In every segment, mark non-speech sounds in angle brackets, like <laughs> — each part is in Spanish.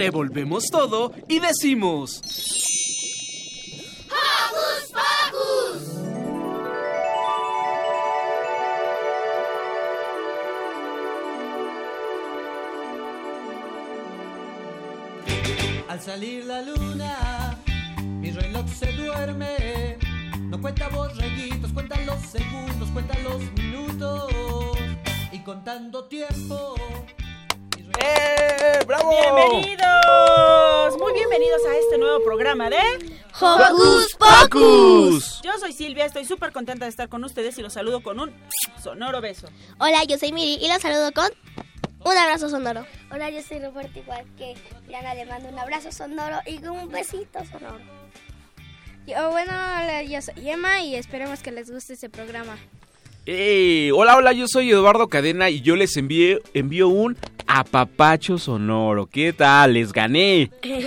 Revolvemos todo y decimos... ¡Hocus Pocus! Al salir la luna, mi reloj se duerme. No cuenta borreguitos, cuenta los segundos, cuenta los minutos. Y contando tiempo. ¡Eh! ¡Bravo! Bienvenidos, muy bienvenidos a este nuevo programa de ¡Hocus ¡Pocus! Yo soy Silvia, estoy súper contenta de estar con ustedes y los saludo con un sonoro beso. Hola, yo soy Miri y los saludo con un abrazo sonoro. Hola, yo soy Roberto, igual que Diana, le mando un abrazo sonoro y un besito sonoro. Yo, bueno, hola, yo soy Emma y esperemos que les guste este programa. ¡Eh! Hola, hola, yo soy Eduardo Cadena y yo les envié, envío un apapacho sonoro. ¿Qué tal? ¡Les gané! <laughs> Muy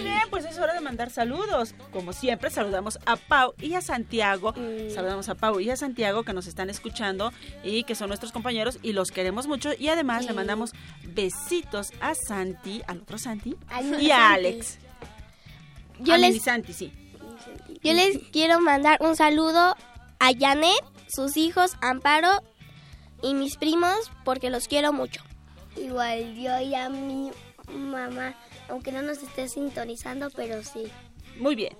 bien, pues es hora de mandar saludos. Como siempre, saludamos a Pau y a Santiago. Saludamos a Pau y a Santiago que nos están escuchando y que son nuestros compañeros y los queremos mucho. Y además le mandamos besitos a Santi, al otro Santi y a Santi. Alex. Yo a les, mini Santi, sí. yo les quiero mandar un saludo a Janet, sus hijos, Amparo y mis primos porque los quiero mucho. Igual yo y a mi mamá, aunque no nos esté sintonizando, pero sí. Muy bien.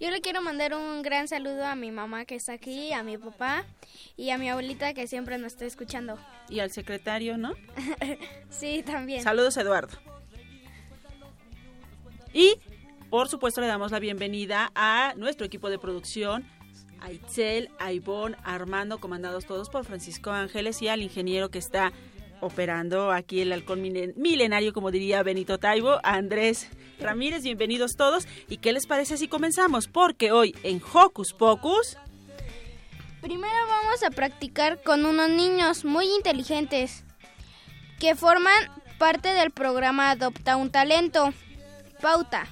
Yo le quiero mandar un gran saludo a mi mamá que está aquí, a mi papá y a mi abuelita que siempre nos está escuchando. Y al secretario, ¿no? <laughs> Sí, también. Saludos, Eduardo. Y, por supuesto, le damos la bienvenida a nuestro equipo de producción, a Itzel, a Ivonne, a Armando, comandados todos por Francisco Ángeles y al ingeniero que está operando aquí el halcón milenario, como diría Benito Taibo, Andrés Ramírez, bienvenidos todos. ¿Y qué les parece si comenzamos? Porque hoy en Hocus Pocus... Primero vamos a practicar con unos niños muy inteligentes que forman parte del programa Adopta un Talento. Pauta.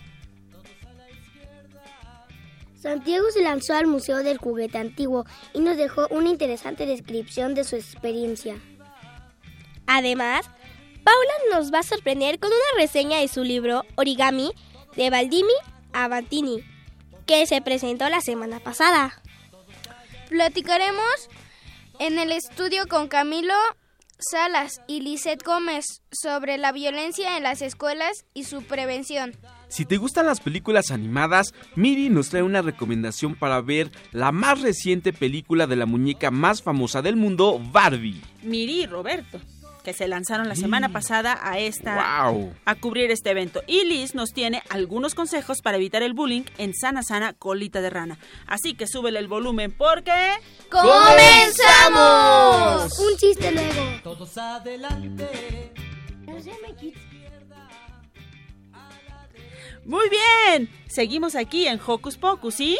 Santiago se lanzó al Museo del Juguete Antiguo y nos dejó una interesante descripción de su experiencia. Además, Paula nos va a sorprender con una reseña de su libro Origami de Baldini Avantini, que se presentó la semana pasada. Platicaremos en el estudio con Camilo Salas y Lisette Gómez sobre la violencia en las escuelas y su prevención. Si te gustan las películas animadas, Miri nos trae una recomendación para ver la más reciente película de la muñeca más famosa del mundo, Barbie. Miri y Roberto, que se lanzaron la semana pasada a esta ¡Wow! a cubrir este evento. Y Liz nos tiene algunos consejos para evitar el bullying en Sana Sana Colita de Rana. Así que súbele el volumen porque... ¡Comenzamos! Un chiste luego. Todos adelante. Muy bien, seguimos aquí en Hocus Pocus, ¿sí?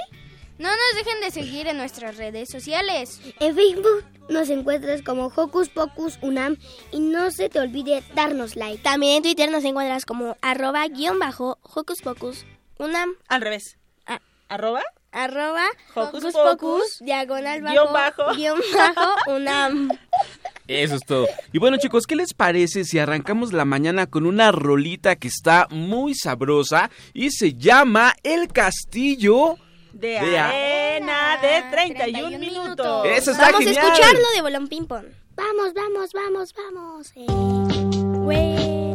No nos dejen de seguir en nuestras redes sociales. En Facebook nos encuentras como Hocus Pocus Unam y no se te olvide darnos like. También en Twitter nos encuentras como arroba guion bajo Hocus Pocus Unam. Al revés. Ah. ¿Arroba? Arroba Hocus Hocus Pocus, Pocus diagonal bajo guion bajo. guion bajo Unam. <laughs> Eso es todo. Y bueno chicos, ¿qué les parece si arrancamos la mañana con una rolita que está muy sabrosa y se llama El Castillo? De, De a- arena de 31, 31 minutos. minutos. Eso está Vamos genial. a escucharlo de Bolón Ping Pong. Vamos, vamos, vamos, vamos. Eh,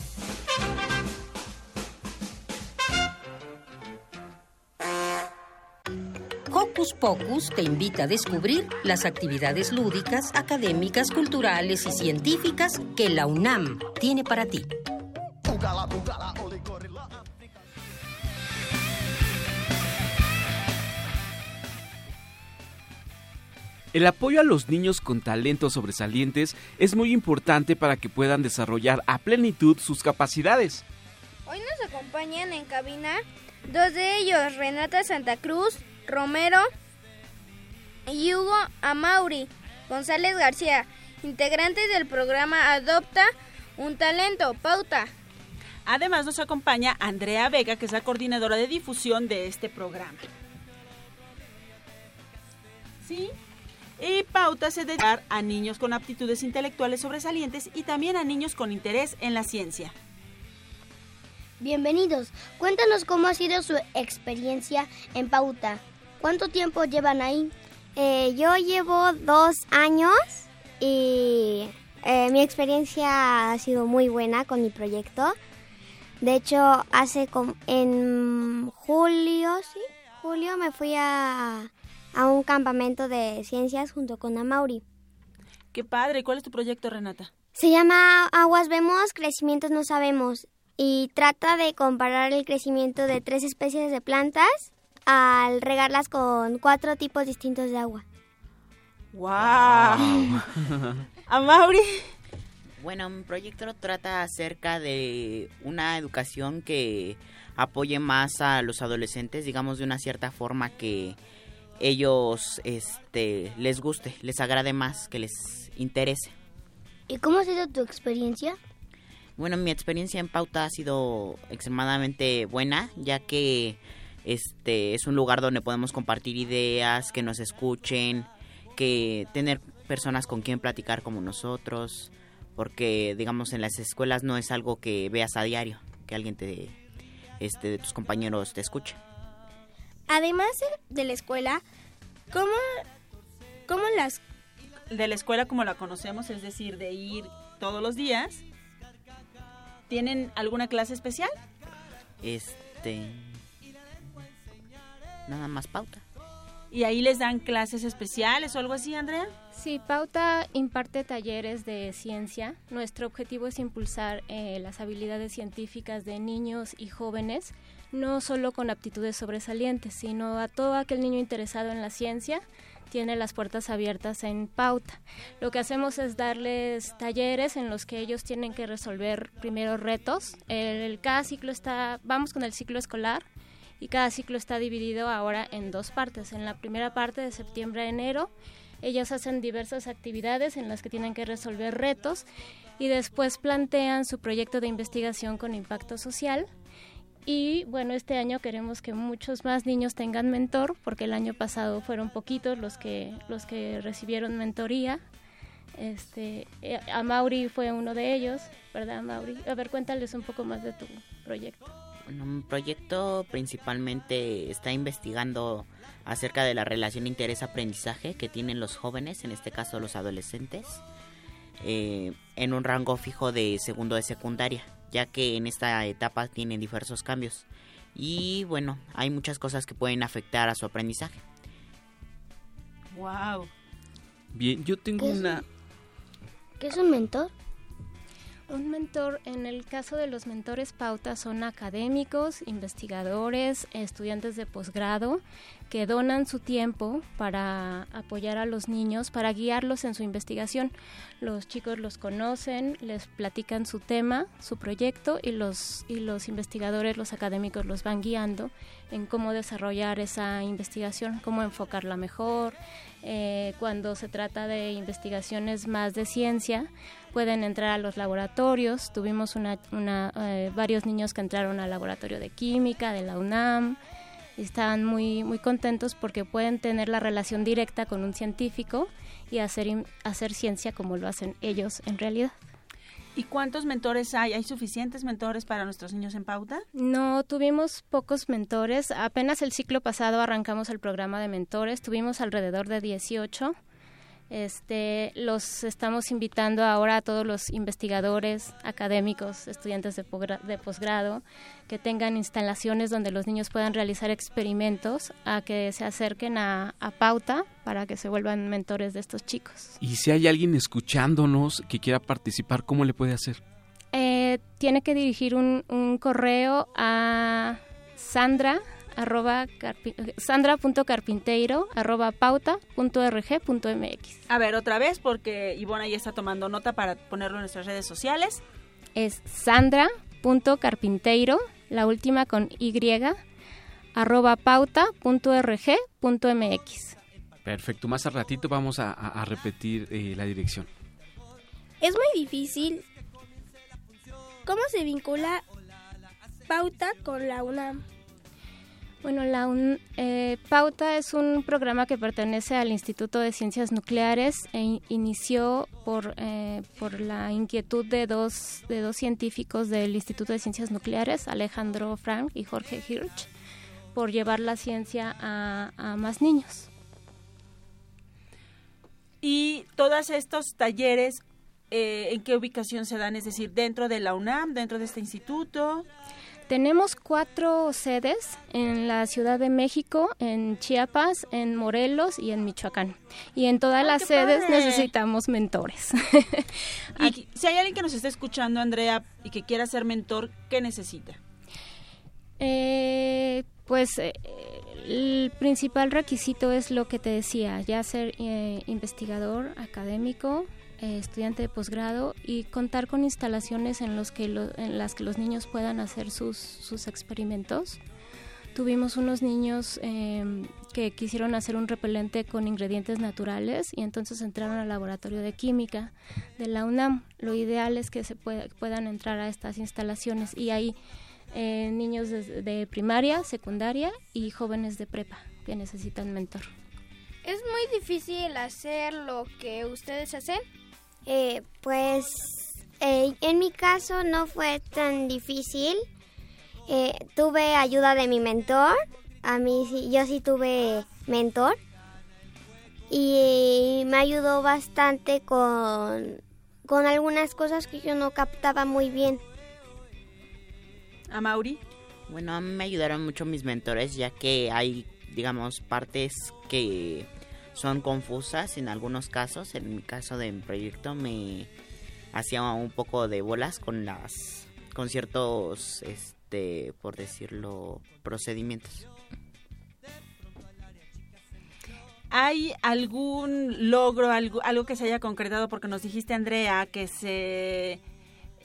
Pocus te invita a descubrir las actividades lúdicas, académicas, culturales y científicas que la UNAM tiene para ti. El apoyo a los niños con talentos sobresalientes es muy importante para que puedan desarrollar a plenitud sus capacidades. Hoy nos acompañan en cabina dos de ellos, Renata Santa Cruz, Romero y Hugo Amauri González García, integrantes del programa Adopta un Talento, Pauta. Además nos acompaña Andrea Vega, que es la coordinadora de difusión de este programa. ¿Sí? Y Pauta se dedica a niños con aptitudes intelectuales sobresalientes y también a niños con interés en la ciencia. Bienvenidos. Cuéntanos cómo ha sido su experiencia en Pauta. ¿Cuánto tiempo llevan ahí? Eh, yo llevo dos años y eh, mi experiencia ha sido muy buena con mi proyecto. De hecho, hace en julio, sí, julio me fui a, a un campamento de ciencias junto con Amauri. Qué padre. ¿Cuál es tu proyecto, Renata? Se llama Aguas vemos, crecimientos no sabemos y trata de comparar el crecimiento de tres especies de plantas al regarlas con cuatro tipos distintos de agua. ¡Wow! <laughs> ¿A Mauri? Bueno, mi proyecto trata acerca de una educación que apoye más a los adolescentes, digamos de una cierta forma que ellos este les guste, les agrade más, que les interese. ¿Y cómo ha sido tu experiencia? Bueno, mi experiencia en Pauta ha sido extremadamente buena, ya que este es un lugar donde podemos compartir ideas, que nos escuchen, que tener personas con quien platicar como nosotros, porque digamos en las escuelas no es algo que veas a diario, que alguien te este de tus compañeros te escuche. Además de- la escuela, ¿cómo, cómo las... De la escuela como la conocemos, es decir, de ir todos los días. ¿Tienen alguna clase especial? Este nada más Pauta. ¿Y ahí les dan clases especiales o algo así, Andrea? Sí, Pauta imparte talleres de ciencia. Nuestro objetivo es impulsar eh, las habilidades científicas de niños y jóvenes, no solo con aptitudes sobresalientes, sino a todo aquel niño interesado en la ciencia tiene las puertas abiertas en Pauta. Lo que hacemos es darles talleres en los que ellos tienen que resolver primero retos. El, cada ciclo está, vamos con el ciclo escolar, y cada ciclo está dividido ahora en dos partes. En la primera parte de septiembre a enero, ellos hacen diversas actividades en las que tienen que resolver retos y después plantean su proyecto de investigación con impacto social. Y bueno, este año queremos que muchos más niños tengan mentor, porque el año pasado fueron poquitos los que, los que recibieron mentoría. Este, eh, a Mauri fue uno de ellos, ¿verdad, Mauri? A ver, cuéntales un poco más de tu proyecto. Bueno, mi proyecto principalmente está investigando acerca de la relación interés-aprendizaje que tienen los jóvenes, en este caso los adolescentes, eh, en un rango fijo de segundo de secundaria, ya que en esta etapa tienen diversos cambios. Y bueno, hay muchas cosas que pueden afectar a su aprendizaje. ¡Wow! Bien, yo tengo ¿Qué es una... ¿Qué es un mentor? Un mentor, en el caso de los mentores pauta, son académicos, investigadores, estudiantes de posgrado que donan su tiempo para apoyar a los niños, para guiarlos en su investigación. Los chicos los conocen, les platican su tema, su proyecto y los, y los investigadores, los académicos los van guiando en cómo desarrollar esa investigación, cómo enfocarla mejor. Eh, cuando se trata de investigaciones más de ciencia, pueden entrar a los laboratorios. Tuvimos una, una, eh, varios niños que entraron al laboratorio de química de la UNAM Estaban muy, muy contentos porque pueden tener la relación directa con un científico y hacer, hacer ciencia como lo hacen ellos en realidad. ¿Y cuántos mentores hay? ¿Hay suficientes mentores para nuestros niños en pauta? No, tuvimos pocos mentores. Apenas el ciclo pasado arrancamos el programa de mentores. Tuvimos alrededor de 18. Este, los estamos invitando ahora a todos los investigadores, académicos, estudiantes de, posgrado, que tengan instalaciones donde los niños puedan realizar experimentos, a que se acerquen a, a Pauta para que se vuelvan mentores de estos chicos. Y si hay alguien escuchándonos que quiera participar, ¿cómo le puede hacer? Eh, tiene que dirigir un, un correo a Sandra arroba carpi- sandra.carpinteiro arroba pauta.rg.mx A ver, otra vez, porque Ivona ya está tomando nota para ponerlo en nuestras redes sociales. es sandra.carpinteiro la última con y arroba pauta.rg.mx Perfecto, más al ratito vamos a, a- a repetir eh, la dirección. Es muy difícil. ¿Cómo se vincula Pauta con la UNAM? Bueno, la un- eh, Pauta es un programa que pertenece al Instituto de Ciencias Nucleares e in- inició por, eh, por la inquietud de dos, de dos científicos del Instituto de Ciencias Nucleares, Alejandro Frank y Jorge Hirsch, por llevar la ciencia a, a más niños. Y todos estos talleres, eh, ¿en qué ubicación se dan? Es decir, dentro de la UNAM, dentro de este instituto. Tenemos cuatro sedes en la Ciudad de México, en Chiapas, en Morelos y en Michoacán. Y en todas ¡Ay, las sedes padre! necesitamos mentores. Y <laughs> si hay alguien que nos esté escuchando, Andrea, y que quiera ser mentor, ¿qué necesita? Eh, pues eh, el principal requisito es lo que te decía, ya ser eh, investigador académico, eh, estudiante de posgrado y contar con instalaciones en, los que en las que los niños puedan hacer sus, sus experimentos. Tuvimos unos niños eh, que quisieron hacer un repelente con ingredientes naturales y entonces entraron al laboratorio de química de la UNAM. Lo ideal es que se pueda- puedan entrar a estas instalaciones y hay eh, niños de, de primaria, secundaria y jóvenes de prepa que necesitan mentor. ¿Es muy difícil hacer lo que ustedes hacen? Eh, pues eh, en mi caso no fue tan difícil. Eh, tuve ayuda de mi mentor. A mí sí, yo sí tuve mentor. Y me ayudó bastante con, con algunas cosas que yo no captaba muy bien. ¿A Mauri? Bueno, a mí me ayudaron mucho mis mentores, ya que hay, digamos, partes que son confusas en algunos casos. En mi caso de mi proyecto me hacía un poco de bolas con las con ciertos este por decirlo procedimientos. ¿Hay algún logro, algo, algo que se haya concretado? Porque nos dijiste, Andrea, que se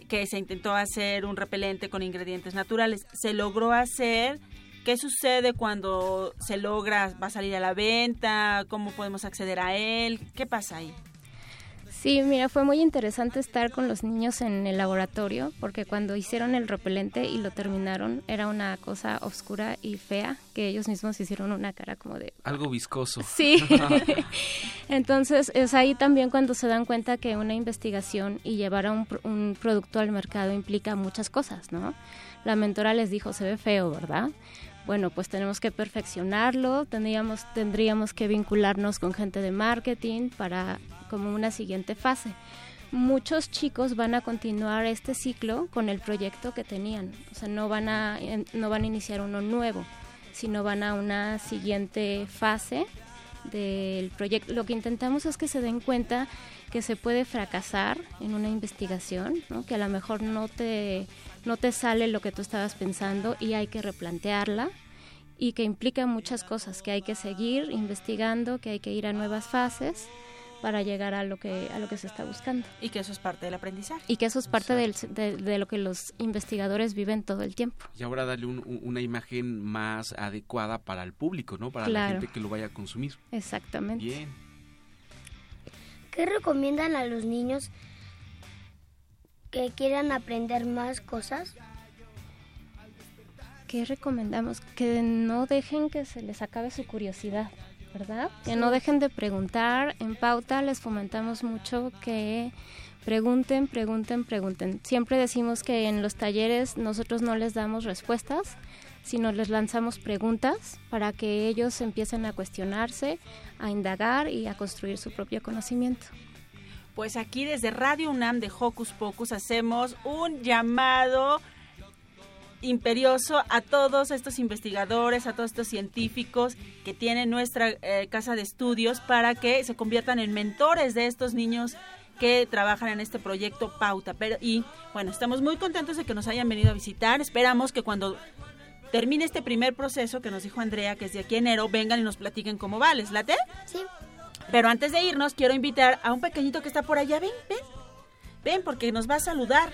que se intentó hacer un repelente con ingredientes naturales. ¿Se logró hacer? ¿Qué sucede cuando se logra? ¿Va a salir a la venta? ¿Cómo podemos acceder a él? ¿Qué pasa ahí? Sí, mira, fue muy interesante estar con los niños en el laboratorio porque cuando hicieron el repelente y lo terminaron era una cosa oscura y fea que ellos mismos hicieron una cara como de Algo viscoso. <laughs> Sí. <laughs> Entonces es ahí también cuando se dan cuenta que una investigación y llevar a un, un producto al mercado implica muchas cosas, ¿no? La mentora les dijo, se ve feo, ¿verdad? Bueno, pues tenemos que perfeccionarlo, tendríamos, tendríamos que vincularnos con gente de marketing para como una siguiente fase. Muchos chicos van a continuar este ciclo con el proyecto que tenían, o sea, no van a, no van a iniciar uno nuevo, sino van a una siguiente fase del proyecto. Lo que intentamos es que se den cuenta que se puede fracasar en una investigación, que a lo mejor no te, no te sale lo que tú estabas pensando y hay que replantearla y que implica muchas cosas, que hay que seguir investigando, que hay que ir a nuevas fases para llegar a lo que a lo que se está buscando Y que eso es parte del aprendizaje. y que eso es parte del- de, de lo que los investigadores viven todo el tiempo. Y ahora darle un- un- una imagen más adecuada para el público, ¿no? Para la gente que lo vaya a consumir. Exactamente. Bien. ¿Qué recomiendan a los niños que quieran aprender más cosas? ¿qué recomendamos? Que no dejen que se les acabe su curiosidad, ¿verdad? Que no dejen de preguntar. En pauta les fomentamos mucho que pregunten, pregunten, pregunten. Siempre decimos que en los talleres nosotros no les damos respuestas, sino les lanzamos preguntas para que ellos empiecen a cuestionarse, a indagar y a construir su propio conocimiento. Pues aquí desde Radio UNAM de Hocus Pocus hacemos un llamado imperioso a todos estos investigadores, a todos estos científicos que tienen nuestra eh, casa de estudios para que se conviertan en mentores de estos niños que trabajan en este proyecto Pauta. Pero, y bueno, estamos muy contentos de que nos hayan venido a visitar. Esperamos que cuando termine este primer proceso que nos dijo Andrea, que es de aquí en enero, vengan y nos platiquen cómo va. ¿Les late? Sí. Pero antes de irnos, quiero invitar a un pequeñito que está por allá. Ven, ven. Ven, porque nos va a saludar.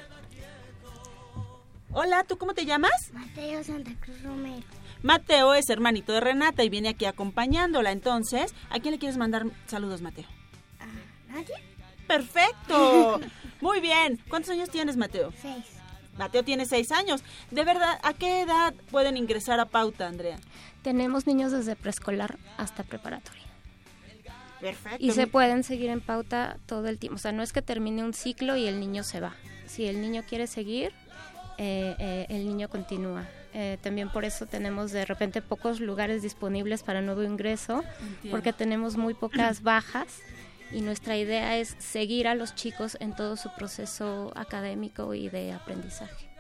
Hola, ¿tú cómo te llamas? Mateo Santa Cruz Romero. Mateo es hermanito de Renata y viene aquí acompañándola. Entonces, ¿a quién le quieres mandar saludos, Mateo? ¿A nadie? Perfecto. <laughs> Muy bien. ¿Cuántos años tienes, Mateo? Seis. Mateo tiene seis años. De verdad, ¿a qué edad pueden ingresar a pauta, Andrea? Tenemos niños desde preescolar hasta preparatoria. Perfecto. Y se pueden seguir en pauta todo el tiempo. O sea, no es que termine un ciclo y el niño se va. Si el niño quiere seguir, eh, eh, el niño continúa. Eh, también por eso tenemos de repente pocos lugares disponibles para nuevo ingreso, Entiendo. porque tenemos muy pocas <clears throat> bajas y nuestra idea es seguir a los chicos en todo su proceso académico y de aprendizaje.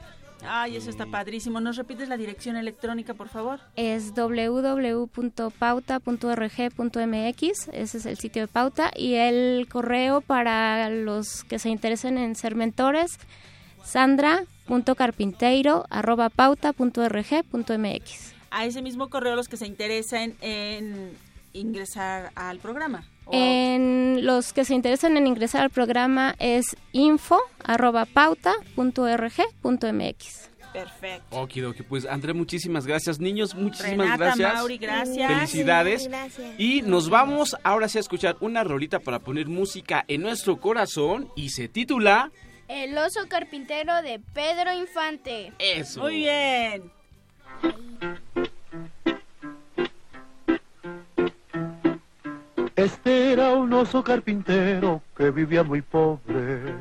Ay, eso está padrísimo. ¿Nos repites la dirección electrónica, por favor? Es www.pauta.org.mx, ese es el sitio de Pauta, y el correo para los que se interesen en ser mentores, sandra.carpinteiro.pauta.org.mx. A ese mismo correo los que se interesen en ingresar al programa. En los que se interesan en ingresar al programa es info.pauta.org.mx. Perfecto. Okidoki, pues André, muchísimas gracias. Niños, muchísimas Renata, gracias. Mauri, gracias. Felicidades. Gracias. Y nos vamos ahora sí a escuchar una rolita para poner música en nuestro corazón y se titula El oso carpintero de Pedro Infante. Eso. Muy bien. Este era un oso carpintero que vivía muy pobre.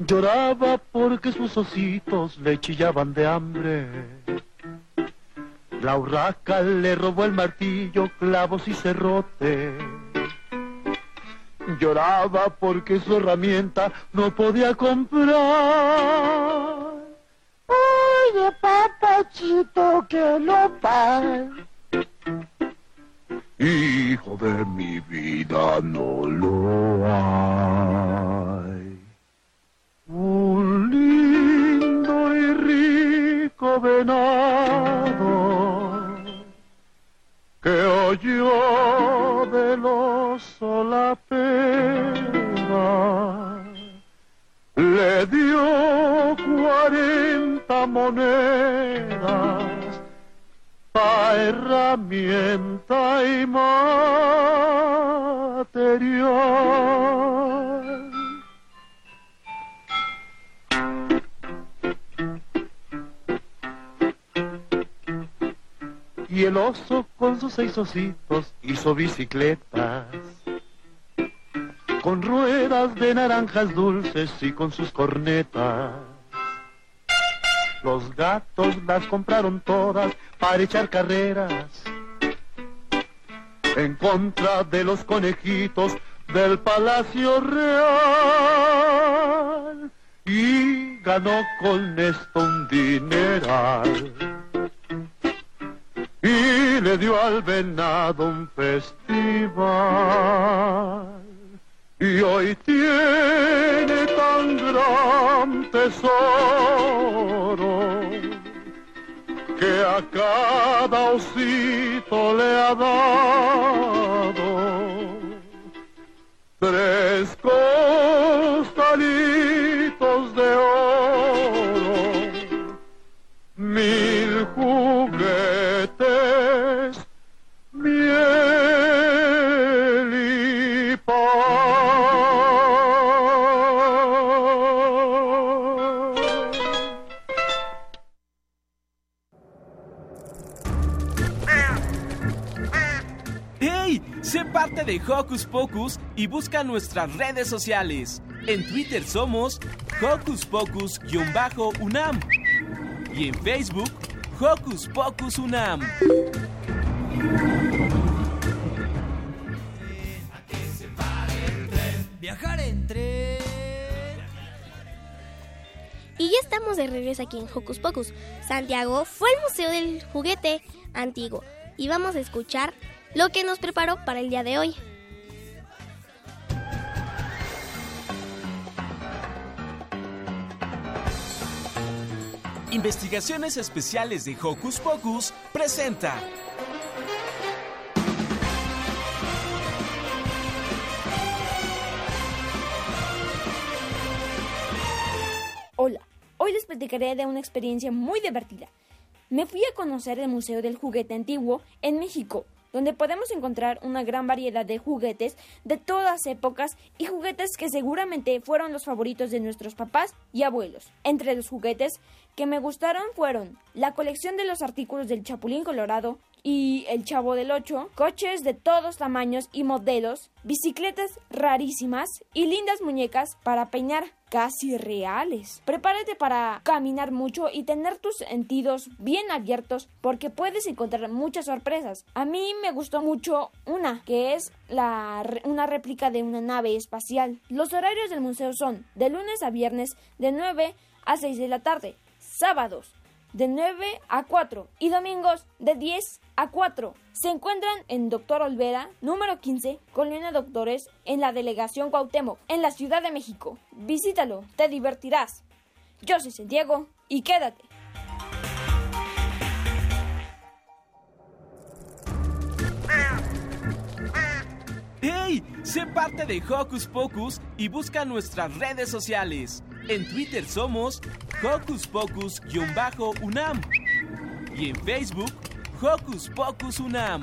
Lloraba porque sus ositos le chillaban de hambre. La urraca le robó el martillo, clavos y cerrote. Lloraba porque su herramienta no podía comprar. Oye, papachito, que lo pague. Hijo de mi vida, no lo hay. Un lindo y rico venado que oyó del oso la pena le dio cuarenta monedas herramienta y material. Y el oso con sus seis ositos hizo bicicletas con ruedas de naranjas dulces y con sus cornetas. Los gatos las compraron todas para echar carreras. En contra de los conejitos del Palacio Real. Y ganó con esto un dineral. Y le dio al venado un festival y hoy tiene tan gran tesoro que a cada osito le ha dado tres costalitos de oro, De Hocus Pocus y busca nuestras redes sociales. En Twitter somos Hocus Pocus-UNAM y en Facebook Hocus Pocus UNAM. Viajar en tren. Y ya estamos de regreso aquí en Hocus Pocus. Santiago fue al Museo del Juguete Antiguo y vamos a escuchar lo que nos preparó para el día de hoy. Investigaciones Especiales de Hocus Pocus presenta. Hola, hoy les platicaré de una experiencia muy divertida. Me fui a conocer el Museo del Juguete Antiguo en México, donde podemos encontrar una gran variedad de juguetes de todas épocas y juguetes que seguramente fueron los favoritos de nuestros papás y abuelos. Entre los juguetes que me gustaron fueron la colección de los artículos del Chapulín Colorado, y El Chavo del Ocho, coches de todos tamaños y modelos, bicicletas rarísimas y lindas muñecas para peinar casi reales. Prepárate para caminar mucho y tener tus sentidos bien abiertos porque puedes encontrar muchas sorpresas. A mí me gustó mucho una, que es la, una réplica de una nave espacial. Los horarios del museo son de lunes a viernes de 9 a 6 de la tarde, sábados de 9 a 4 y domingos de 10 a 4. Se encuentran en Doctor Olvera, número 15, Colonia Doctores, en la delegación Cuauhtémoc, en la Ciudad de México. Visítalo, te divertirás. Yo soy Santiago y quédate. ¡Hey! Sé parte de Hocus Pocus y busca nuestras redes sociales. En Twitter somos Hocus Pocus-UNAM y en Facebook Hocus Pocus UNAM.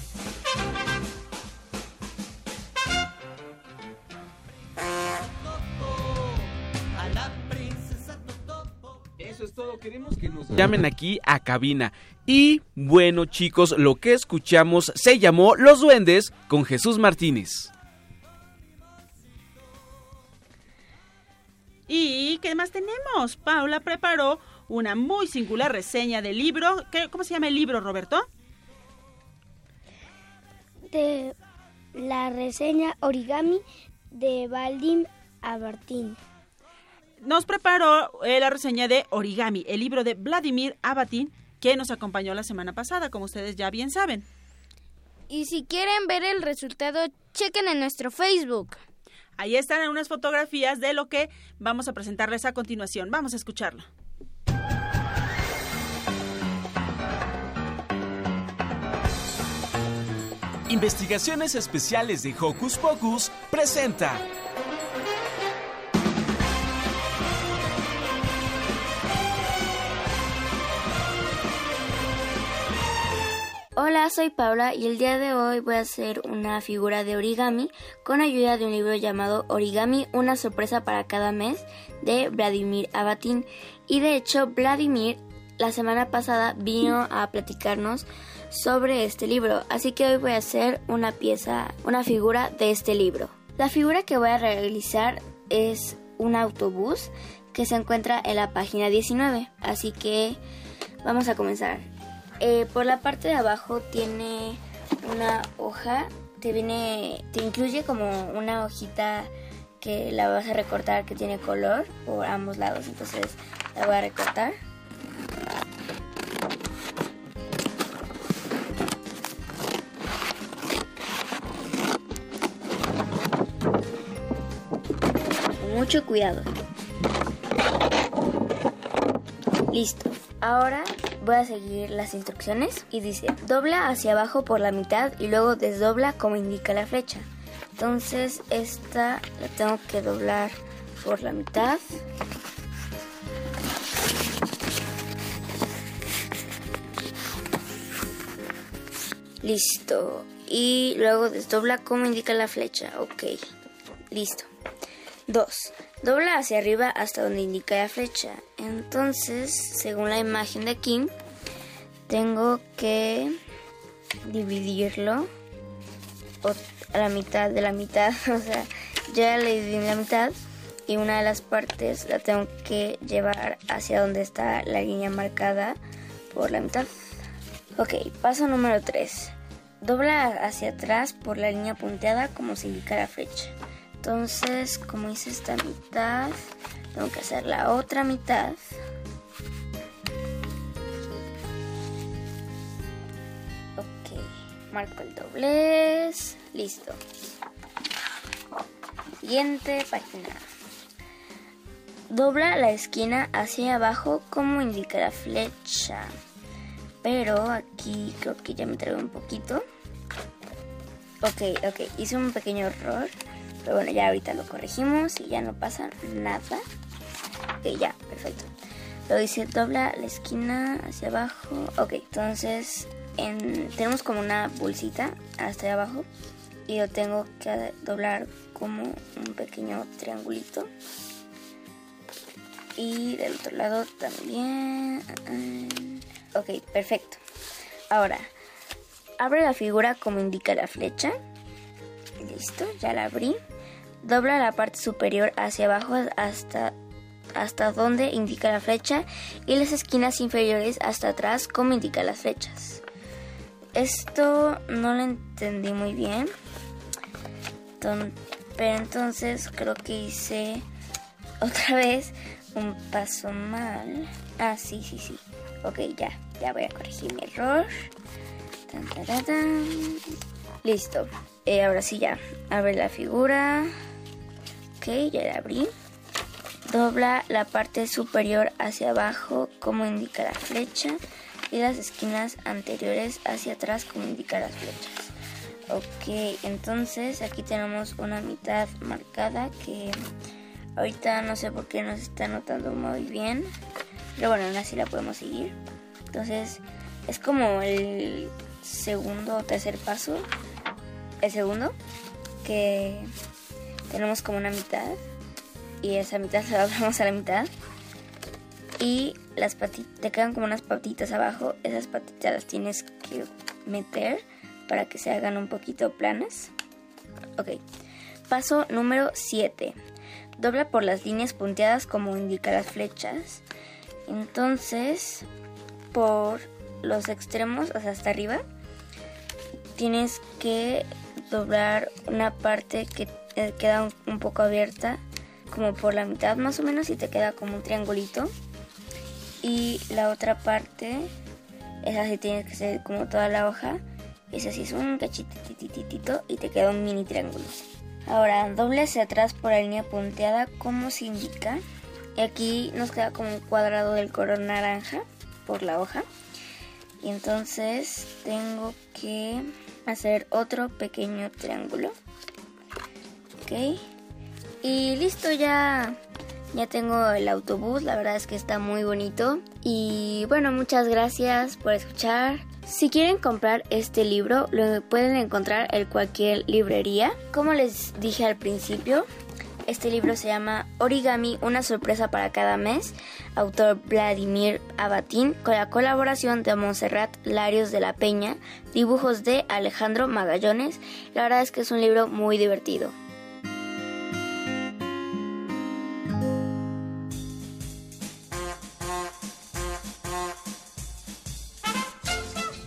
Llamen aquí a cabina. Y bueno, chicos, lo que escuchamos se llamó Los Duendes con Jesús Martínez. ¿Y qué más tenemos? Paula preparó una muy singular reseña del libro. ¿Qué- ¿Cómo se llama el libro, Roberto? De la reseña Origami de Valdim Abartín. Nos preparó eh, la reseña de Origami, el libro de Vladimir Abatin, que nos acompañó la semana pasada, como ustedes ya bien saben. Y si quieren ver el resultado, chequen en nuestro Facebook. Ahí están unas fotografías de lo que vamos a presentarles a continuación. Vamos a escucharlo. Investigaciones Especiales de Hocus Pocus presenta. Hola, soy Paula y el día de hoy voy a hacer una figura de origami con ayuda de un libro llamado Origami, una sorpresa para cada mes de Vladimir Abatin. Y de hecho, Vladimir la semana pasada vino a platicarnos sobre este libro, así que hoy voy a hacer una pieza, una figura de este libro. La figura que voy a realizar es un autobús que se encuentra en la página 19, así que vamos a comenzar. Eh, por la parte de abajo tiene una hoja, te viene, te incluye como una hojita que la vas a recortar que tiene color por ambos lados, entonces la voy a recortar. Mucho cuidado. Listo. Ahora voy a seguir las instrucciones y dice, dobla hacia abajo por la mitad y luego desdobla como indica la flecha. Entonces esta la tengo que doblar por la mitad. Listo. Y luego desdobla como indica la flecha. Ok. Listo. 2. Dobla hacia arriba hasta donde indica la flecha. Entonces, según la imagen de aquí, tengo que dividirlo a la mitad de la mitad. <laughs> O sea, ya le dividí la mitad y una de las partes la tengo que llevar hacia donde está la línea marcada por la mitad. Ok, paso número 3. Dobla hacia atrás por la línea punteada como se indica la flecha. Entonces, como hice esta mitad, tengo que hacer la otra mitad. Ok, marco el doblez. Listo. Siguiente página. Dobla la esquina hacia abajo como indica la flecha. Pero aquí creo que ya me traigo un poquito. Ok, ok, hice un pequeño error. Pero bueno, ya ahorita lo corregimos y ya no pasa nada. Ok, ya, perfecto. Lo dice dobla la esquina hacia abajo. Ok, entonces en- tenemos como una bolsita hasta abajo. Y lo tengo que doblar como un pequeño triangulito. Y del otro lado también. Ok, perfecto. Ahora, abre la figura como indica la flecha. Listo, ya la abrí. Dobla la parte superior hacia abajo hasta, hasta donde indica la flecha y las esquinas inferiores hasta atrás como indica las flechas. Esto no lo entendí muy bien. Pero entonces creo que hice <laughs> otra vez un paso mal. Ah, sí, sí, sí. Ok, ya, ya voy a corregir mi error. Tan. Listo. Eh, ahora sí ya. Abre la figura. Ok, ya la abrí. Dobla la parte superior hacia abajo como indica la flecha y las esquinas anteriores hacia atrás como indica las flechas. Ok, entonces aquí tenemos una mitad marcada que ahorita no sé por qué no se está notando muy bien, pero bueno, aún así la podemos seguir. Entonces es como el segundo o tercer paso, el segundo, que tenemos como una mitad y esa mitad <laughs> la doblamos a la mitad y las patitas, te quedan como unas patitas abajo, esas patitas las tienes que meter para que se hagan un poquito planas. Ok, paso número 7. Dobla por las líneas punteadas como indica las flechas. Entonces, por los extremos, hasta arriba, tienes que doblar una parte que eh, queda un, poco abierta, como por la mitad más o menos, y te queda como un triangulito. Y la otra parte, esa sí tienes que ser como toda la hoja. Esa sí es un cachitititito y te queda un mini triángulo. Ahora, doble hacia atrás por la línea punteada, como se indica. Y aquí nos queda como un cuadrado del color naranja por la hoja. Y entonces tengo que hacer otro pequeño triángulo. Y listo, ya, ya tengo el autobús. La verdad es que está muy bonito. Y bueno, muchas gracias por escuchar. Si quieren comprar este libro, lo pueden encontrar en cualquier librería. Como les dije al principio, este libro se llama Origami, una sorpresa para cada mes, autor Vladimir Abatín, con la colaboración de Montserrat Larios de la Peña, dibujos de Alejandro Magallones. La verdad es que es un libro muy divertido.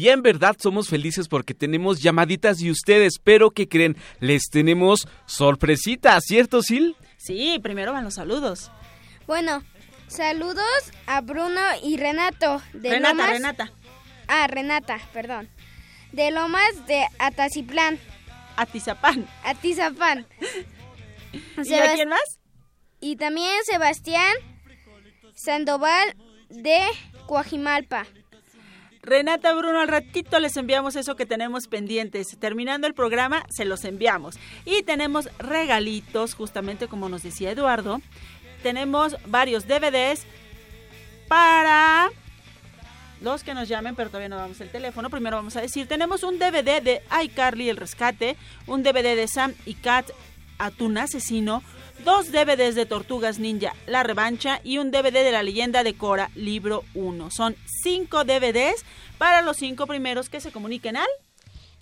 Y en verdad somos felices porque tenemos llamaditas y ustedes, pero que creen, les tenemos sorpresitas, ¿cierto, Sil? Sí, primero van los saludos. Bueno, saludos a Bruno y Renato. De Renata, Lomas- Renata. Ah, Renata, perdón. De Lomas de Ataciplán. Atizapán. Atizapán. <laughs> <laughs> ¿Y a quién más? Y también Sebastián Sandoval de Coajimalpa. Renata Bruno, al ratito les enviamos eso que tenemos pendientes. Terminando el programa, se los enviamos. Y tenemos regalitos, justamente como nos decía Eduardo. Tenemos varios DVDs para los que nos llamen, pero todavía no damos el teléfono. Primero vamos a decir, tenemos un DVD de iCarly, El Rescate, un DVD de Sam y Kat, Atún Asesino, dos DVDs de Tortugas Ninja, La Revancha y un DVD de la leyenda de Cora, libro 1. Son cinco DVDs para los cinco primeros que se comuniquen al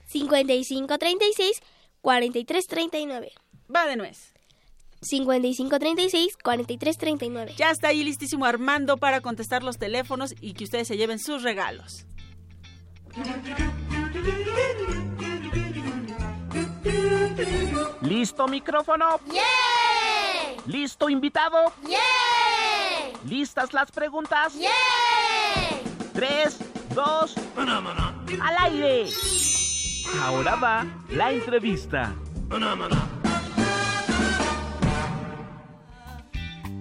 5536 4339. Va de nuez. 5536 4339. Ya está ahí listísimo Armando para contestar los teléfonos y que ustedes se lleven sus regalos. ¿Listo micrófono? ¿Listo invitado? ¿Listas las preguntas? Tres, dos, al aire. Ahora va la entrevista.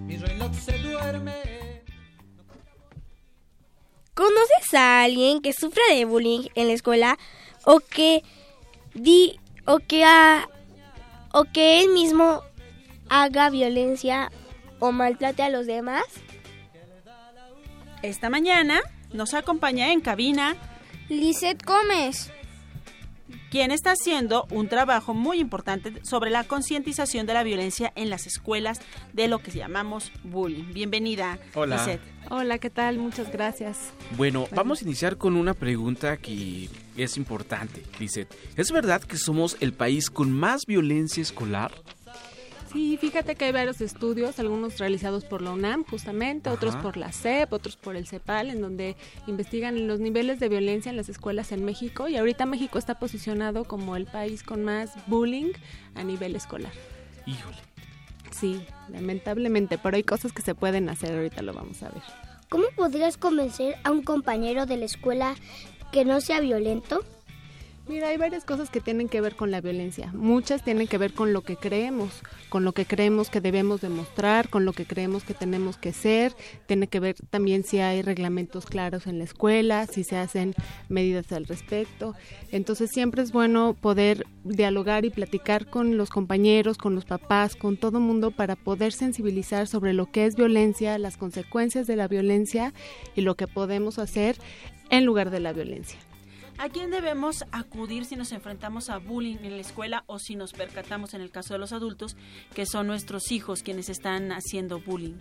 Mi reloj se duerme. ¿Conoces a alguien que sufra de bullying en la escuela o que di o que ha- o que él mismo haga violencia o maltrate a los demás? Esta mañana nos acompaña en cabina Lisette Gómez, quien está haciendo un trabajo muy importante sobre la concientización de la violencia en las escuelas de lo que llamamos bullying. Bienvenida, Hola. Lisette. Hola, ¿qué tal? Muchas gracias. Bueno, vamos a iniciar con una pregunta que es importante, Lisette. ¿Es verdad que somos el país con más violencia escolar? Sí, fíjate que hay varios estudios, algunos realizados por la UNAM justamente, otros por la CEP, otros por el CEPAL, en donde investigan los niveles de violencia en las escuelas en México y ahorita México está posicionado como el país con más bullying a nivel escolar. Híjole. Sí, lamentablemente, pero hay cosas que se pueden hacer, ahorita lo vamos a ver. ¿Cómo podrías convencer a un compañero de la escuela que no sea violento? Mira, hay varias cosas que tienen que ver con la violencia. Muchas tienen que ver con lo que creemos, con lo que creemos que debemos demostrar, con lo que creemos que tenemos que ser. Tiene que ver también si hay reglamentos claros en la escuela, si se hacen medidas al respecto. Entonces siempre es bueno poder dialogar y platicar con los compañeros, con los papás, con todo mundo para poder sensibilizar sobre lo que es violencia, las consecuencias de la violencia y lo que podemos hacer en lugar de la violencia. ¿A quién debemos acudir si nos enfrentamos a bullying en la escuela o si nos percatamos en el caso de los adultos que son nuestros hijos quienes están haciendo bullying?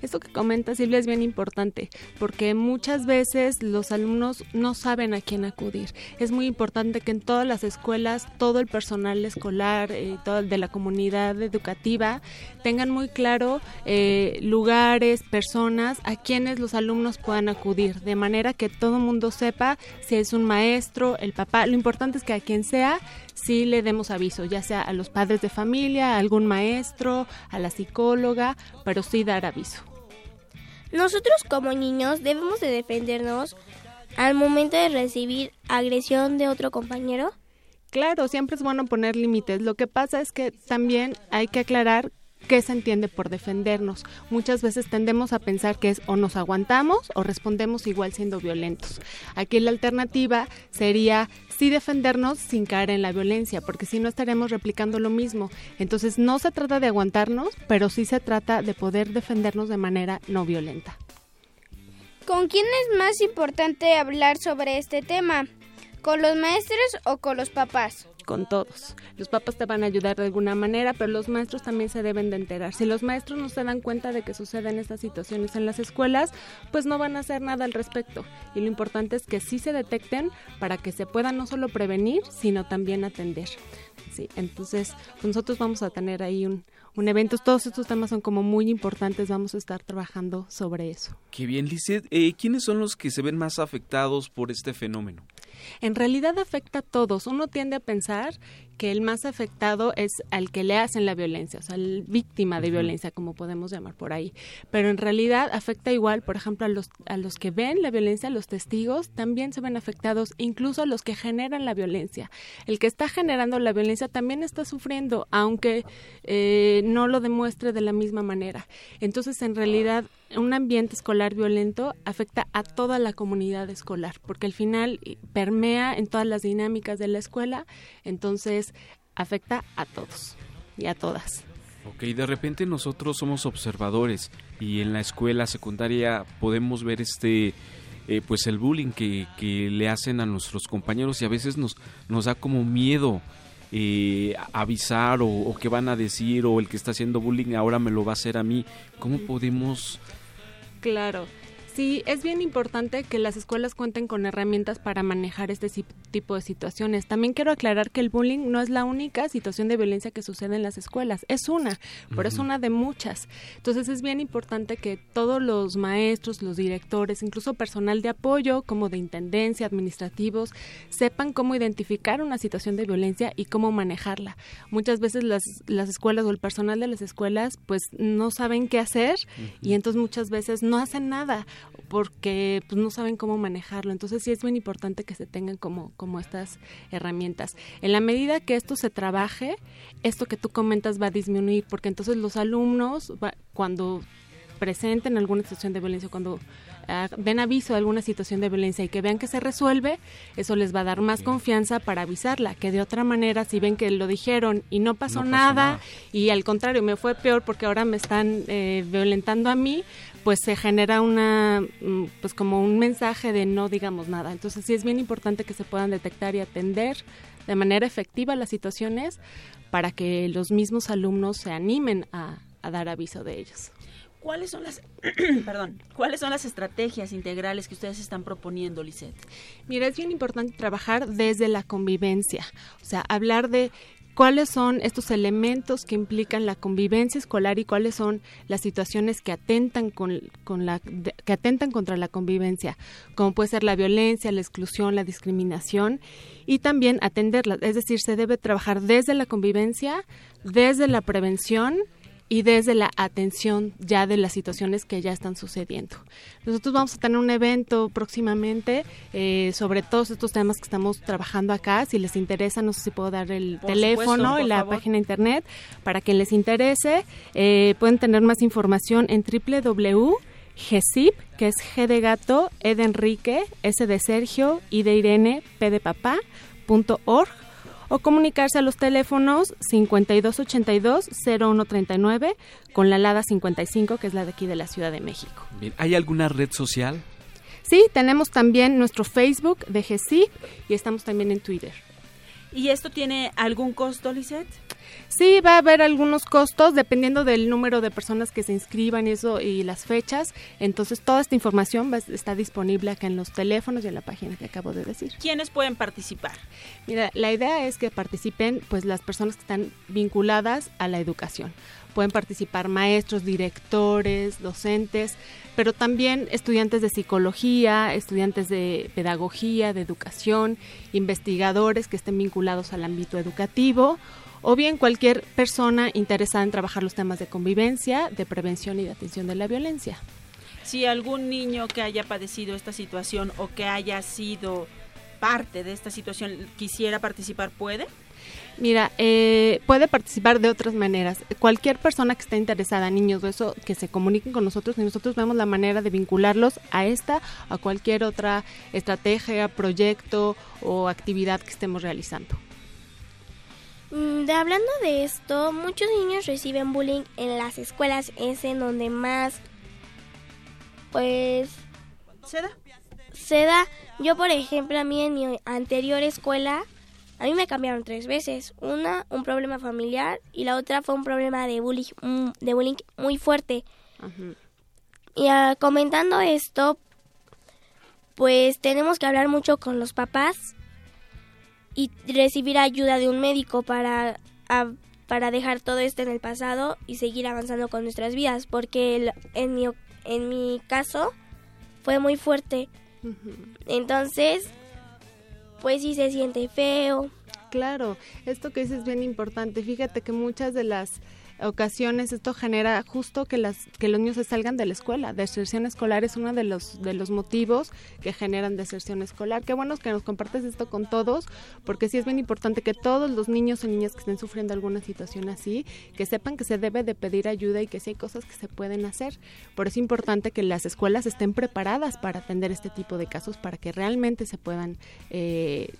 Esto que comenta Silvia es bien importante porque muchas veces los alumnos no saben a quién acudir. Es muy importante que en todas las escuelas todo el personal escolar, eh, todo el de la comunidad educativa tengan muy claro eh, lugares, personas a quienes los alumnos puedan acudir, de manera que todo el mundo sepa si es un maestro el papá, lo importante es que a quien sea sí le demos aviso, ya sea a los padres de familia, a algún maestro, a la psicóloga, pero sí dar aviso. Nosotros como niños debemos de defendernos al momento de recibir agresión de otro compañero. Claro, siempre es bueno poner límites. Lo que pasa es que también hay que aclarar qué se entiende por defendernos. Muchas veces tendemos a pensar que es o nos aguantamos o respondemos igual siendo violentos. Aquí la alternativa sería sí defendernos sin caer en la violencia, porque si no estaremos replicando lo mismo. Entonces no se trata de aguantarnos, pero sí se trata de poder defendernos de manera no violenta. ¿Con quién es más importante hablar sobre este tema? ¿Con los maestros o con los papás? Con todos. Los papás te van a ayudar de alguna manera, pero los maestros también se deben de enterar. Si los maestros no se dan cuenta de que suceden estas situaciones en las escuelas, pues no van a hacer nada al respecto. Y lo importante es que sí se detecten para que se puedan no solo prevenir, sino también atender. Sí, entonces pues nosotros vamos a tener ahí un, un evento. Todos estos temas son como muy importantes. Vamos a estar trabajando sobre eso. Qué bien, Lizeth. Eh, ¿Quiénes son los que se ven más afectados por este fenómeno? En realidad afecta a todos. Uno tiende a pensar que el más afectado es al que le hacen la violencia, o sea, el víctima de violencia, como podemos llamar por ahí. Pero en realidad afecta igual, por ejemplo, a los, a los que ven la violencia, a los testigos, también se ven afectados, incluso a los que generan la violencia. El que está generando la violencia también está sufriendo, aunque eh, no lo demuestre de la misma manera. Entonces, en realidad, un ambiente escolar violento afecta a toda la comunidad escolar, porque al final permea en todas las dinámicas de la escuela, entonces afecta a todos y a todas. Ok, de repente nosotros somos observadores y en la escuela secundaria podemos ver este, eh, pues el bullying que, que, le hacen a nuestros compañeros y a veces nos, nos da como miedo eh, avisar o, o qué van a decir o el que está haciendo bullying ahora me lo va a hacer a mí. ¿Cómo podemos Claro. Sí, es bien importante que las escuelas cuenten con herramientas para manejar este tipo de situaciones. También quiero aclarar que el bullying no es la única situación de violencia que sucede en las escuelas, es una, pero es una de muchas. Entonces es bien importante que todos los maestros, los directores, incluso personal de apoyo como de intendencia, administrativos, sepan cómo identificar una situación de violencia y cómo manejarla. Muchas veces las, las escuelas o el personal de las escuelas pues no saben qué hacer y entonces muchas veces no hacen nada porque pues, no saben cómo manejarlo. Entonces sí es bien importante que se tengan como, como estas herramientas. En la medida que esto se trabaje, esto que tú comentas va a disminuir, porque entonces los alumnos, cuando presenten alguna situación de violencia, cuando uh, den aviso de alguna situación de violencia y que vean que se resuelve, eso les va a dar más confianza para avisarla, que de otra manera si ven que lo dijeron y no pasó, no pasó nada, nada, y al contrario me fue peor porque ahora me están eh, violentando a mí, pues se genera una mm, pues como un mensaje de no digamos nada. Entonces sí es bien importante que se puedan detectar y atender de manera efectiva las situaciones para que los mismos alumnos se animen a, a dar aviso de ellos. ¿Cuáles son las <clears throat> perdón, cuáles son las estrategias integrales que ustedes están proponiendo, Lisette? Mira, es bien importante trabajar desde la convivencia, o sea, hablar de cuáles son estos elementos que implican la convivencia escolar y cuáles son las situaciones que atentan con, con la que atentan contra la convivencia, como puede ser la violencia, la exclusión, la discriminación y también atenderlas, es decir, se debe trabajar desde la convivencia, desde la prevención y desde la atención ya de las situaciones que ya están sucediendo. Nosotros vamos a tener un evento próximamente eh, sobre todos estos temas que estamos trabajando acá. Si les interesa, no sé si puedo dar el teléfono y la página de internet para quien les interese. Eh, pueden tener más información en www.gesip, que es G de gato, E de Enrique, S de Sergio, I de Irene, P de papá, punto org o comunicarse a los teléfonos 5282-0139 con la LADA 55, que es la de aquí de la Ciudad de México. Bien, ¿hay alguna red social? Sí, tenemos también nuestro Facebook de GESIP y estamos también en Twitter. ¿Y esto tiene algún costo, Lisette? Sí, va a haber algunos costos dependiendo del número de personas que se inscriban y eso y las fechas. Entonces toda esta información va, está disponible acá en los teléfonos y en la página que acabo de decir. ¿Quiénes pueden participar? Mira, la idea es que participen pues las personas que están vinculadas a la educación. Pueden participar maestros, directores, docentes, pero también estudiantes de psicología, estudiantes de pedagogía, de educación, investigadores que estén vinculados al ámbito educativo o bien cualquier persona interesada en trabajar los temas de convivencia, de prevención y de atención de la violencia. Si algún niño que haya padecido esta situación o que haya sido parte de esta situación quisiera participar, ¿puede? Mira, eh, puede participar de otras maneras. Cualquier persona que esté interesada, niños o eso, que se comuniquen con nosotros y nosotros vemos la manera de vincularlos a esta, a cualquier otra estrategia, proyecto o actividad que estemos realizando. Mm, De hablando de esto, muchos niños reciben bullying en las escuelas, es en donde más, pues, se da. Se da. Yo, por ejemplo, a mí en mi anterior escuela, a mí me cambiaron tres veces. Una, un problema familiar y la otra fue un problema de bullying, mm, de bullying muy fuerte. Y ah, comentando esto, pues tenemos que hablar mucho con los papás y recibir ayuda de un médico para, a- para dejar todo esto en el pasado y seguir avanzando con nuestras vidas, porque el- en, mi, en mi caso fue muy fuerte. Entonces, pues sí se siente feo. Claro, esto que dices es bien importante. Fíjate que muchas de las ocasiones esto genera justo que las que los niños se salgan de la escuela. Deserción escolar es uno de los de los motivos que generan deserción escolar. Qué bueno que nos compartes esto con todos, porque sí es bien importante que todos los niños o niñas que estén sufriendo alguna situación así, que sepan que se debe de pedir ayuda y que sí hay cosas que se pueden hacer. Por eso es importante que las escuelas estén preparadas para atender este tipo de casos para que realmente se puedan eh,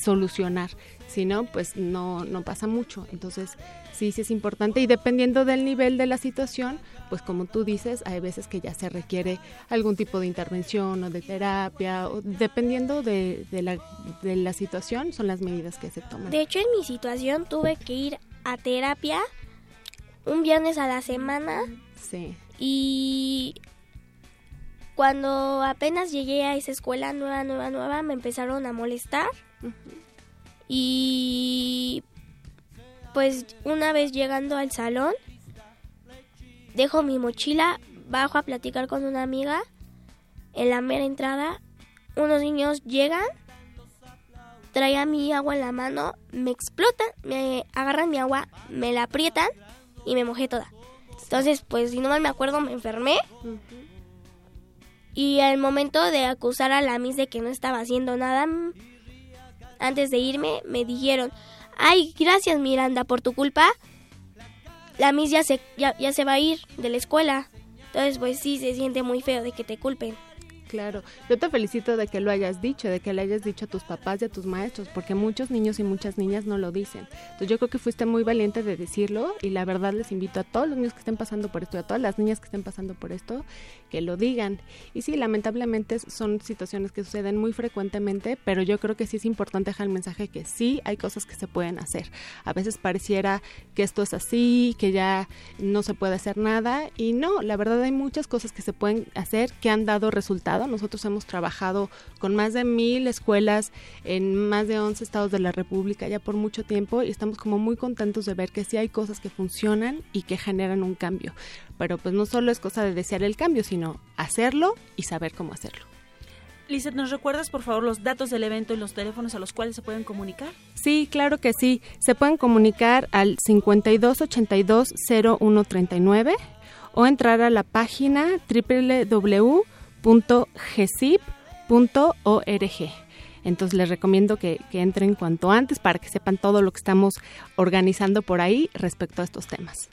solucionar. Si no, pues no, no pasa mucho. Entonces, sí, sí es importante. Y dependiendo del nivel de la situación, pues como tú dices, hay veces que ya se requiere algún tipo de intervención o de terapia, o dependiendo de, de la, de la situación, son las medidas que se toman. De hecho, en mi situación tuve que ir a terapia un viernes a la semana Sí. y cuando apenas llegué a esa escuela nueva, nueva, nueva, me empezaron a molestar. Y pues una vez llegando al salón, dejo mi mochila, bajo a platicar con una amiga. En la mera entrada, unos niños llegan, traían mi agua en la mano, me explotan, me agarran mi agua, me la aprietan y me mojé toda. Entonces, pues si no mal me acuerdo, me enfermé. Y al momento de acusar a la Miss de que no estaba haciendo nada, antes de irme, me dijeron, ay, gracias Miranda, por tu culpa, la Miss ya se, ya, ya se va a ir de la escuela. Entonces, pues sí, se siente muy feo de que te culpen. Claro, yo te felicito de que lo hayas dicho, de que le hayas dicho a tus papás y a tus maestros, porque muchos niños y muchas niñas no lo dicen. Entonces yo creo que fuiste muy valiente de decirlo y la verdad les invito a todos los niños que estén pasando por esto y a todas las niñas que estén pasando por esto que lo digan. Y sí, lamentablemente son situaciones que suceden muy frecuentemente, pero yo creo que sí es importante dejar el mensaje que sí hay cosas que se pueden hacer. A veces pareciera que esto es así, que ya no se puede hacer nada y no, la verdad hay muchas cosas que se pueden hacer que han dado Nosotros hemos trabajado con más de mil escuelas en más de 11 estados de la República ya por mucho tiempo y estamos como muy contentos de ver que sí hay cosas que funcionan y que generan un cambio. Pero pues no solo es cosa de desear el cambio, sino hacerlo y saber cómo hacerlo. Lizeth, ¿nos recuerdas por favor los datos del evento y los teléfonos a los cuales se pueden comunicar? Sí, claro que sí. Se pueden comunicar al 5282-0139 o entrar a la página www.gesip.org. Entonces les recomiendo que, que, entren cuanto antes para que sepan todo lo que estamos organizando por ahí respecto a estos temas.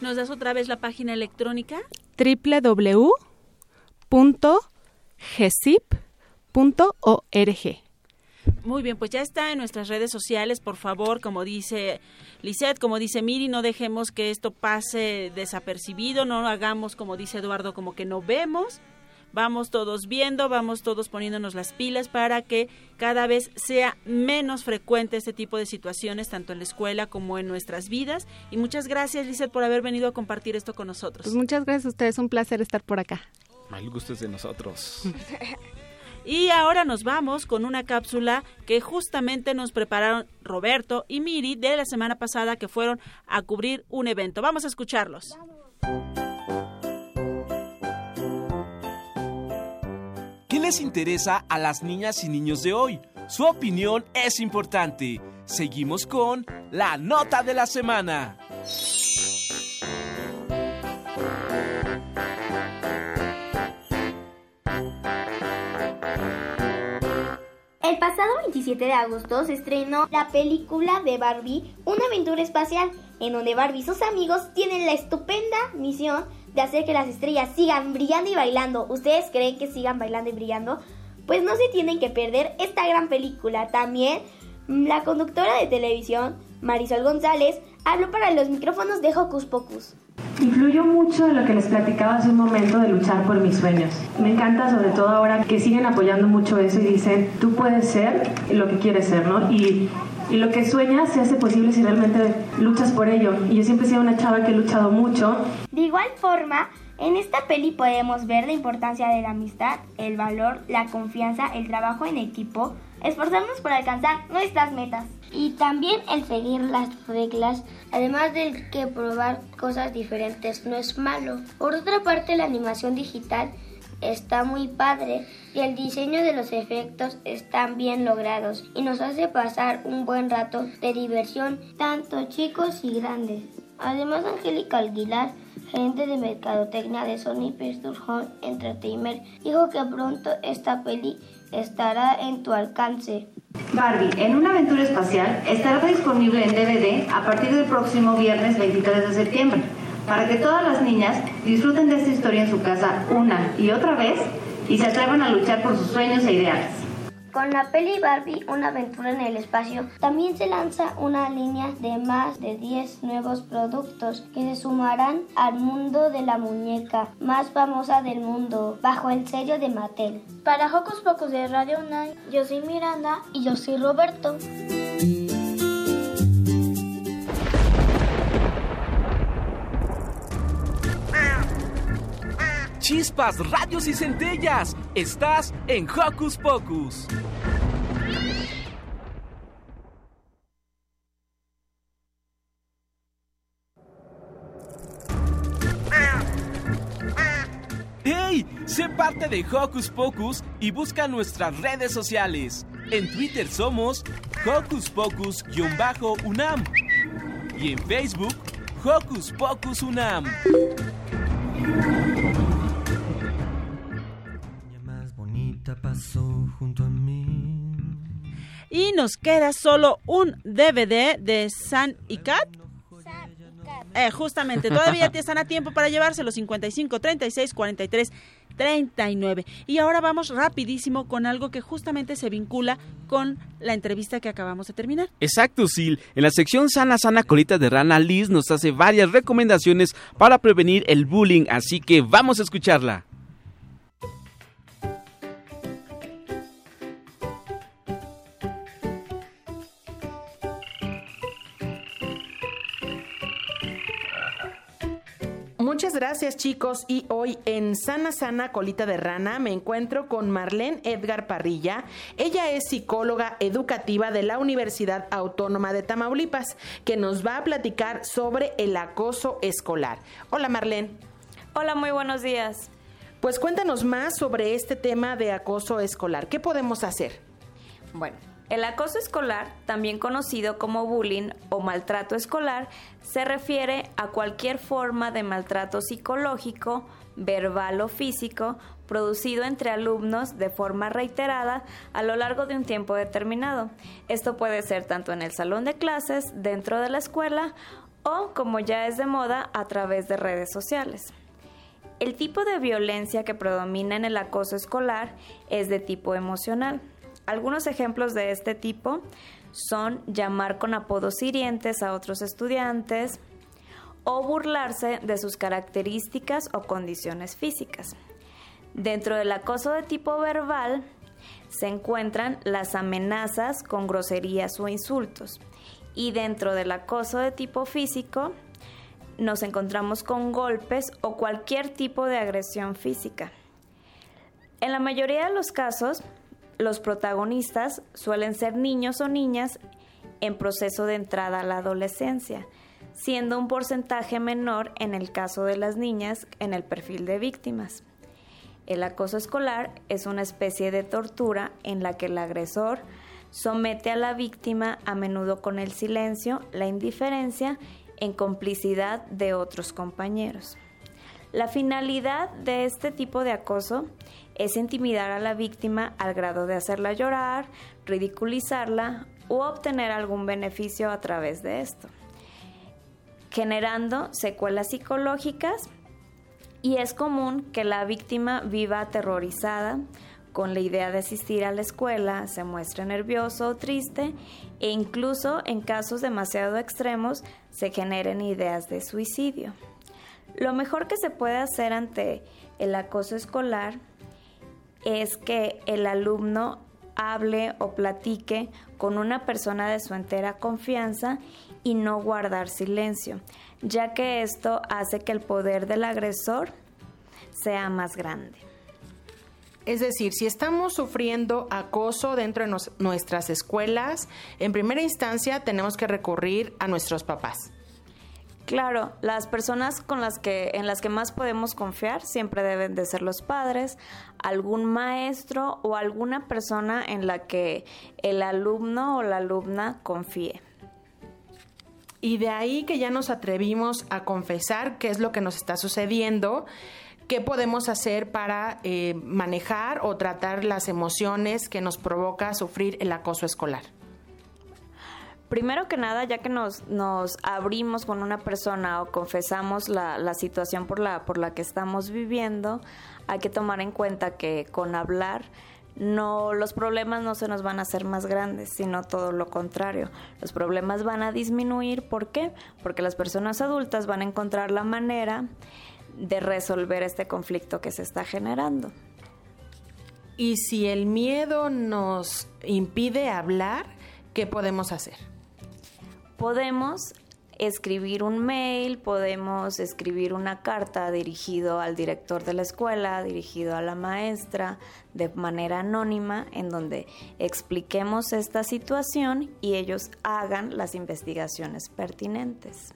¿Nos das otra vez la página electrónica? www.gesip.org. Muy bien, pues ya está en nuestras redes sociales, por favor, como dice Lisette, como dice Miri, no dejemos que esto pase desapercibido, no hagamos como dice Eduardo, como que no vemos, vamos todos viendo, vamos todos poniéndonos las pilas para que cada vez sea menos frecuente este tipo de situaciones, tanto en la escuela como en nuestras vidas. Y muchas gracias, Lizeth, por haber venido a compartir esto con nosotros. Pues muchas gracias a ustedes, un placer estar por acá. El gusto es de nosotros. <laughs> Y ahora nos vamos con una cápsula que justamente nos prepararon Roberto y Miri de la semana pasada que fueron a cubrir un evento. Vamos a escucharlos. ¿Qué les interesa a las niñas y niños de hoy? Su opinión es importante. Seguimos con la nota de la semana. El pasado 27 de agosto se estrenó la película de Barbie, Una aventura espacial, en donde Barbie y sus amigos tienen la estupenda misión de hacer que las estrellas sigan brillando y bailando. ¿Ustedes creen que sigan bailando y brillando? Pues no se tienen que perder esta gran película. También la conductora de televisión, Marisol González, habló para los micrófonos de Hocus Pocus. Influyó mucho en lo que les platicaba hace un momento de luchar por mis sueños. Me encanta sobre todo ahora que siguen apoyando mucho eso y dicen, tú puedes ser lo que quieres ser, ¿no? Y lo que sueñas se hace posible si realmente luchas por ello. Y yo siempre he sido una chava que he luchado mucho. De igual forma, en esta peli podemos ver la importancia de la amistad, el valor, la confianza, el trabajo en equipo, esforzarnos por alcanzar nuestras metas. Y también el seguir las reglas, además de que probar cosas diferentes no es malo. Por otra parte, la animación digital está muy padre y el diseño de los efectos están bien logrados y nos hace pasar un buen rato de diversión, tanto chicos y grandes. Además, Angélica Aguilar gerente de mercadotecnia de Sony Pictures Home Entertainment, dijo que pronto esta peli estará en tu alcance. Barbie, en una aventura espacial, estará disponible en DVD a partir del próximo viernes 23 de septiembre, para que todas las niñas disfruten de esta historia en su casa una y otra vez y se atrevan a luchar por sus sueños e ideales. Con la peli Barbie, una aventura en el espacio, también se lanza una línea de más de 10 nuevos productos que se sumarán al mundo de la muñeca más famosa del mundo, bajo el sello de Mattel. Para Hocus Pocus de Radio UNAM, yo soy Miranda y yo soy Roberto. Chispas, radios y centellas. Estás en Hocus Pocus. ¡Hey! Sé parte de Hocus Pocus y busca nuestras redes sociales. En Twitter somos Hocus Pocus-UNAM y en Facebook Hocus Pocus UNAM. Pasó junto a mí. Y nos queda solo un DVD de San y Cat. Eh, justamente, todavía están a tiempo para llevárselo 55 36 43 39. Y ahora vamos rapidísimo con algo que justamente se vincula con la entrevista que acabamos de terminar. Exacto, Sil. En la sección Sana Sana Colita de Rana, Liz nos hace varias recomendaciones para prevenir el bullying, así que vamos a escucharla. Muchas gracias chicos y hoy en Sana Sana Colita de Rana me encuentro con Marlene Edgar Parrilla. Ella es psicóloga educativa de la Universidad Autónoma de Tamaulipas que nos va a platicar sobre el acoso escolar. Hola Marlene. Hola, muy buenos días. Pues cuéntanos más sobre este tema de acoso escolar. ¿Qué podemos hacer? Bueno, el acoso escolar, también conocido como bullying o maltrato escolar, se refiere a cualquier forma de maltrato psicológico, verbal o físico producido entre alumnos de forma reiterada a lo largo de un tiempo determinado. Esto puede ser tanto en el salón de clases, dentro de la escuela o, como ya es de moda, a través de redes sociales. El tipo de violencia que predomina en el acoso escolar es de tipo emocional. Algunos ejemplos de este tipo son llamar con apodos hirientes a otros estudiantes o burlarse de sus características o condiciones físicas. Dentro del acoso de tipo verbal se encuentran las amenazas con groserías o insultos y dentro del acoso de tipo físico nos encontramos con golpes o cualquier tipo de agresión física. En la mayoría de los casos, los protagonistas suelen ser niños o niñas en proceso de entrada a la adolescencia, siendo un porcentaje menor en el caso de las niñas en el perfil de víctimas. El acoso escolar es una especie de tortura en la que el agresor somete a la víctima a menudo con el silencio, la indiferencia, en complicidad de otros compañeros. La finalidad de este tipo de acoso es intimidar a la víctima al grado de hacerla llorar, ridiculizarla u obtener algún beneficio a través de esto, generando secuelas psicológicas y es común que la víctima viva aterrorizada, con la idea de asistir a la escuela, se muestre nervioso o triste e incluso en casos demasiado extremos se generen ideas de suicidio. Lo mejor que se puede hacer ante el acoso escolar es que el alumno hable o platique con una persona de su entera confianza y no guardar silencio, ya que esto hace que el poder del agresor sea más grande. Es decir, si estamos sufriendo acoso dentro de nuestras escuelas, en primera instancia tenemos que recurrir a nuestros papás. Claro, las personas con las que en las que más podemos confiar siempre deben de ser los padres, algún maestro o alguna persona en la que el alumno o la alumna confíe. Y de ahí que ya nos atrevimos a confesar qué es lo que nos está sucediendo, qué podemos hacer para eh, manejar o tratar las emociones que nos provoca sufrir el acoso escolar. Primero que nada, ya que nos, nos abrimos con una persona o confesamos la, la situación por la, por la que estamos viviendo, hay que tomar en cuenta que con hablar no los problemas no se nos van a hacer más grandes, sino todo lo contrario. Los problemas van a disminuir, ¿por qué? Porque las personas adultas van a encontrar la manera de resolver este conflicto que se está generando. Y si el miedo nos impide hablar, ¿qué podemos hacer? Podemos escribir un mail, podemos escribir una carta dirigido al director de la escuela, dirigido a la maestra, de manera anónima, en donde expliquemos esta situación y ellos hagan las investigaciones pertinentes.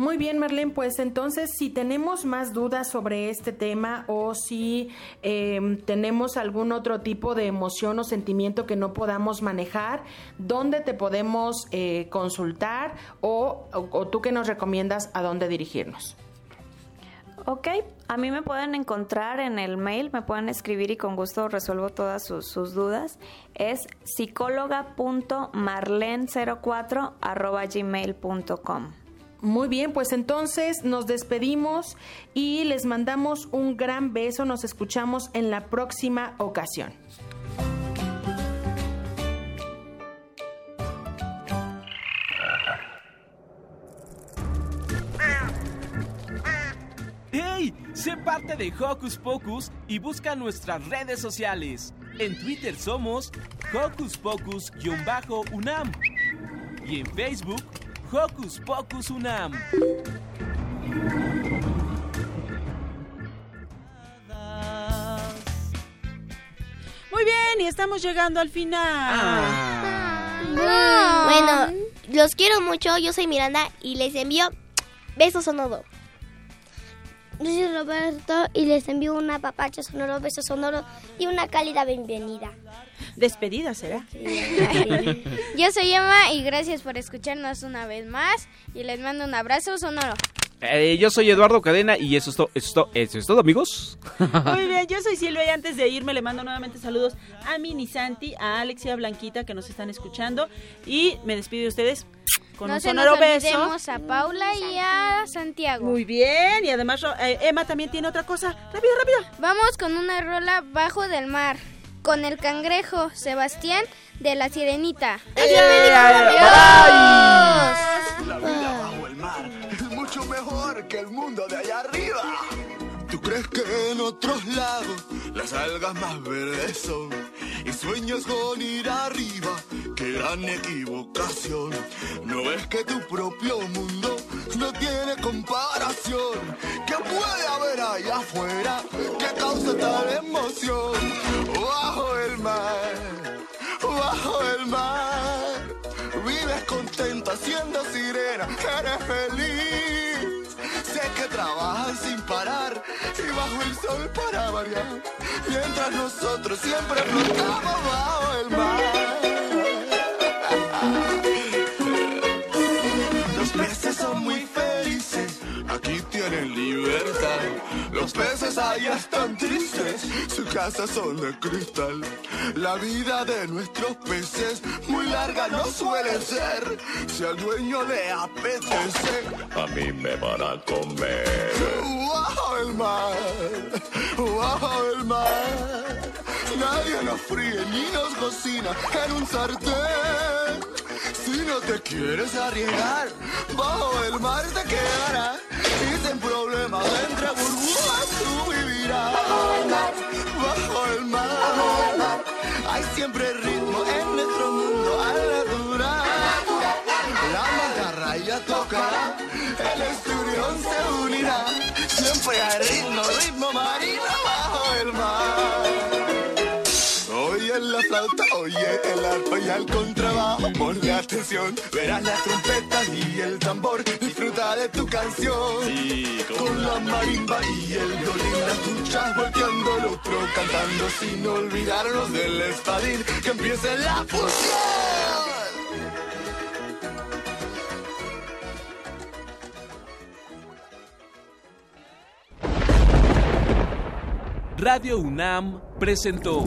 Muy bien, Marlene, pues entonces si tenemos más dudas sobre este tema o si em, tenemos algún otro tipo de emoción o sentimiento que no podamos manejar, ¿dónde te podemos eh, consultar o, tú que nos recomiendas a dónde dirigirnos? Ok, a mí me pueden encontrar en el mail, me pueden escribir y con gusto resuelvo todas sus, dudas. Es psicóloga.marlen04 gmail.com. Muy bien, pues entonces nos despedimos y les mandamos un gran beso. Nos escuchamos en la próxima ocasión. ¡Hey! Sé parte de Hocus Pocus y busca nuestras redes sociales. En Twitter somos Hocus Pocus-UNAM y en Facebook Hocus Pocus Unam. Muy bien, y estamos llegando al final. Ah. Bueno, los quiero mucho. Yo soy Miranda y les envío besos sonodo. Yo soy Roberto y les envío un apapacho sonoro, beso sonoro y una cálida bienvenida. Despedida será. <laughs> Yo soy Emma y gracias por escucharnos una vez más y les mando un abrazo sonoro. Eh, yo soy Eduardo Cadena y eso es, todo, eso, es todo, eso es todo, amigos. Muy bien, yo soy Silvia y antes de irme le mando nuevamente saludos a Mini Santi, a Alex y a Blanquita que nos están escuchando y me despido de ustedes con no un sonoro nos beso. a Paula y a Santiago. Muy bien, y además eh, Emma también tiene otra cosa. Rápido, rápido. Vamos con una rola bajo del mar. Con el cangrejo Sebastián de la Sirenita. La vida bajo el mar es mucho mejor que el mundo de allá arriba. ¿Tú crees que en otros lados las algas más verdes son? Y sueñas con ir arriba, qué gran equivocación. ¿No ves que tu propio mundo no tiene comparación? ¿Qué puede haber allá afuera que causa tal emoción? Bajo el mar, bajo el mar. Vives contenta siendo sirena, eres feliz. Para variar. Mientras nosotros siempre flotamos bajo el mar. Allá están tristes, sus casas son de cristal. La vida de nuestros peces muy larga no suele ser. Si al dueño le apetece, a mí me van a comer. Bajo el mar, bajo el mar. Nadie nos fríe ni nos cocina en un sartén. Si no te quieres arriesgar, bajo el mar te quedarás. Y sin problemas entre burbujas siempre ritmo en nuestro mundo al natural. La macarra ya tocará, el esturión se unirá. Siempre hay ritmo, ritmo marino flauta, oye el arpa y el contrabajo. Ponle atención, verás las trompetas y el tambor. Disfruta de tu canción. Con la marimba y el violín, las duchas volteando, el otro cantando. Sin olvidarnos del espadín, que empiece la fusión. Radio UNAM presentó